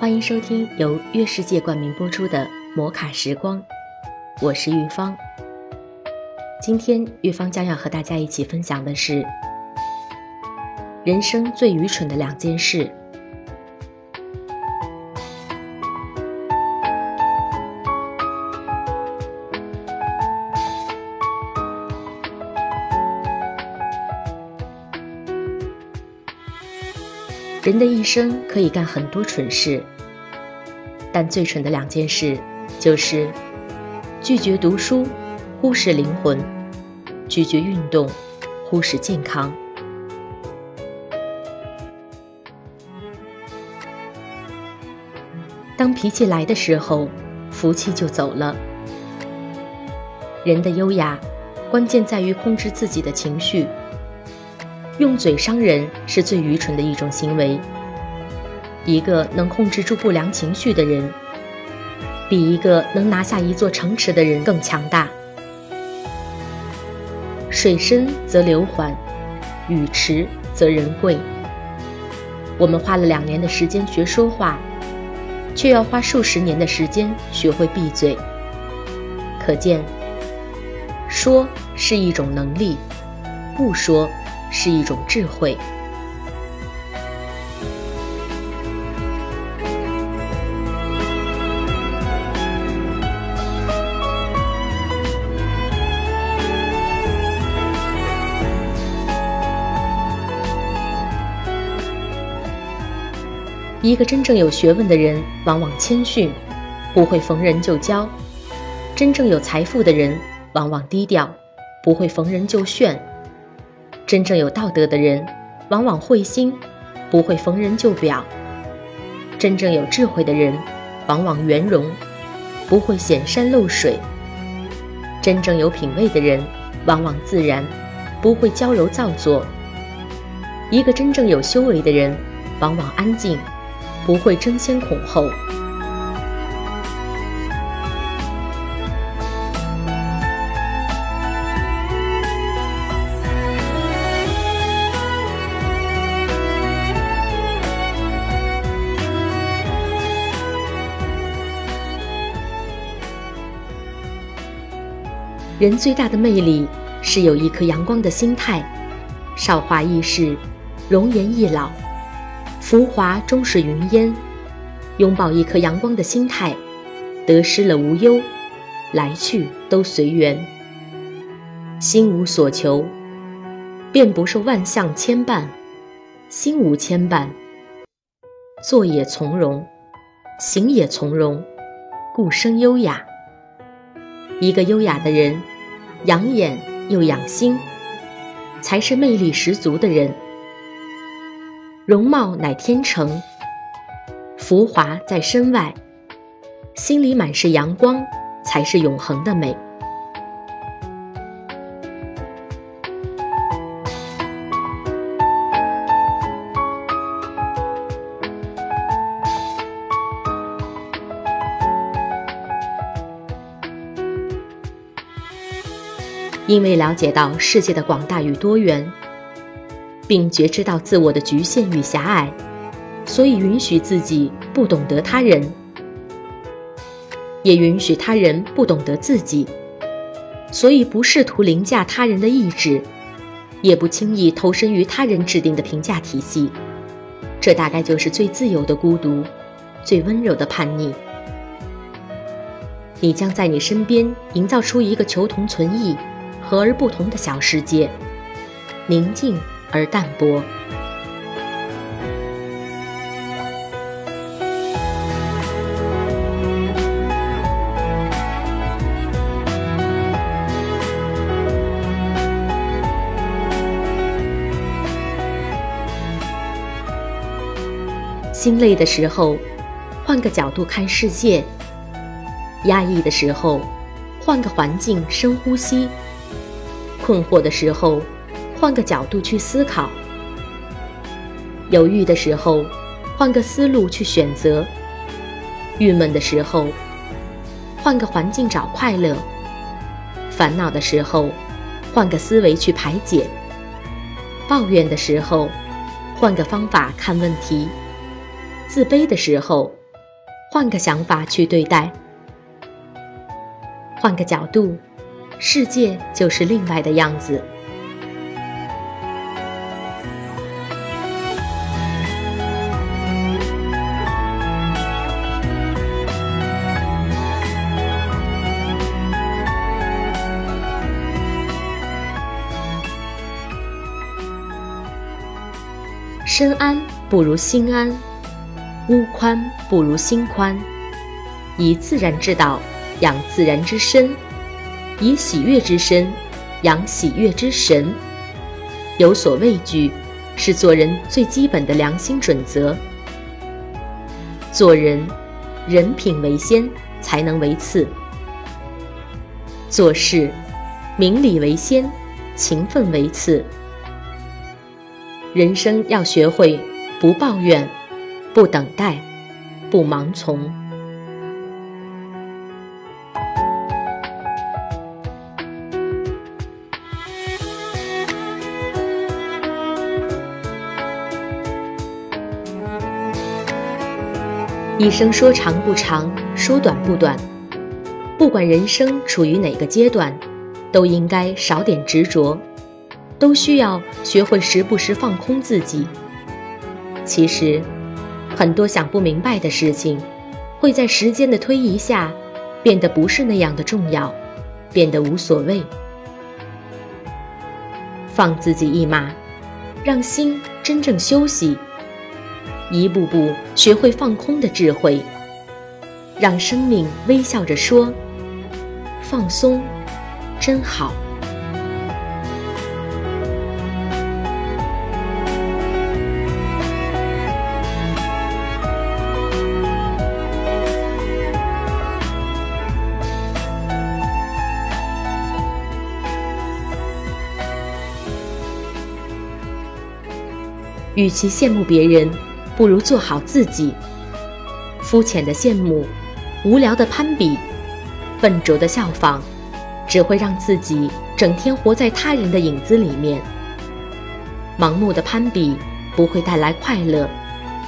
欢迎收听由月世界冠名播出的《摩卡时光》，我是玉芳。今天玉芳将要和大家一起分享的是人生最愚蠢的两件事。人的一生可以干很多蠢事，但最蠢的两件事就是拒绝读书，忽视灵魂；拒绝运动，忽视健康。当脾气来的时候，福气就走了。人的优雅，关键在于控制自己的情绪。用嘴伤人是最愚蠢的一种行为。一个能控制住不良情绪的人，比一个能拿下一座城池的人更强大。水深则流缓，雨迟则人贵。我们花了两年的时间学说话，却要花数十年的时间学会闭嘴。可见，说是一种能力，不说。是一种智慧。一个真正有学问的人，往往谦逊，不会逢人就教；真正有财富的人，往往低调，不会逢人就炫。真正有道德的人，往往会心，不会逢人就表；真正有智慧的人，往往圆融，不会显山露水；真正有品位的人，往往自然，不会娇柔造作。一个真正有修为的人，往往安静，不会争先恐后。人最大的魅力是有一颗阳光的心态，韶华易逝，容颜易老，浮华终是云烟。拥抱一颗阳光的心态，得失了无忧，来去都随缘。心无所求，便不受万象牵绊；心无牵绊，坐也从容，行也从容，故生优雅。一个优雅的人。养眼又养心，才是魅力十足的人。容貌乃天成，浮华在身外，心里满是阳光，才是永恒的美。因为了解到世界的广大与多元，并觉知到自我的局限与狭隘，所以允许自己不懂得他人，也允许他人不懂得自己，所以不试图凌驾他人的意志，也不轻易投身于他人制定的评价体系。这大概就是最自由的孤独，最温柔的叛逆。你将在你身边营造出一个求同存异。和而不同的小世界，宁静而淡泊。心累的时候，换个角度看世界；压抑的时候，换个环境深呼吸；困惑的时候，换个角度去思考；犹豫的时候，换个思路去选择；郁闷的时候，换个环境找快乐；烦恼的时候，换个思维去排解；抱怨的时候，换个方法看问题；自卑的时候，换个想法去对待。换个角度，世界就是另外的样子。身安不如心安，屋宽不如心宽。以自然之道养自然之身，以喜悦之身养喜悦之神。有所畏惧，是做人最基本的良心准则。做人，人品为先，才能为次；做事，明理为先，勤奋为次。人生要学会不抱怨，不等待，不盲从。一生说长不长，说短不短。不管人生处于哪个阶段，都应该少点执着。都需要学会时不时放空自己。其实，很多想不明白的事情，会在时间的推移下，变得不是那样的重要，变得无所谓。放自己一马，让心真正休息，一步步学会放空的智慧，让生命微笑着说：“放松，真好。”与其羡慕别人，不如做好自己。肤浅的羡慕，无聊的攀比，笨拙的效仿，只会让自己整天活在他人的影子里面。盲目的攀比不会带来快乐，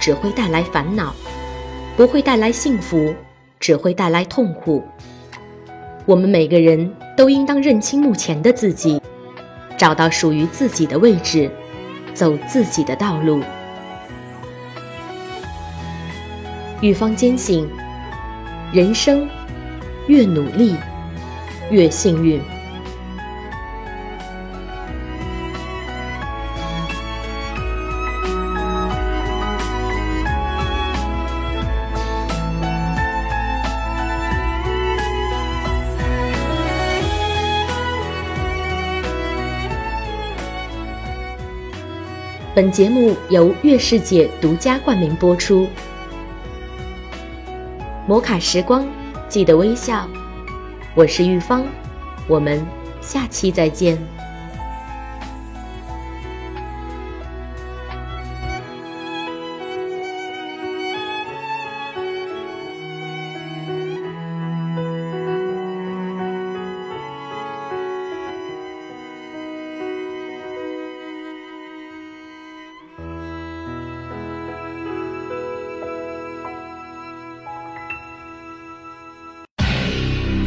只会带来烦恼；不会带来幸福，只会带来痛苦。我们每个人都应当认清目前的自己，找到属于自己的位置。走自己的道路。玉芳坚信，人生越努力，越幸运。本节目由月世界独家冠名播出。摩卡时光，记得微笑。我是玉芳，我们下期再见。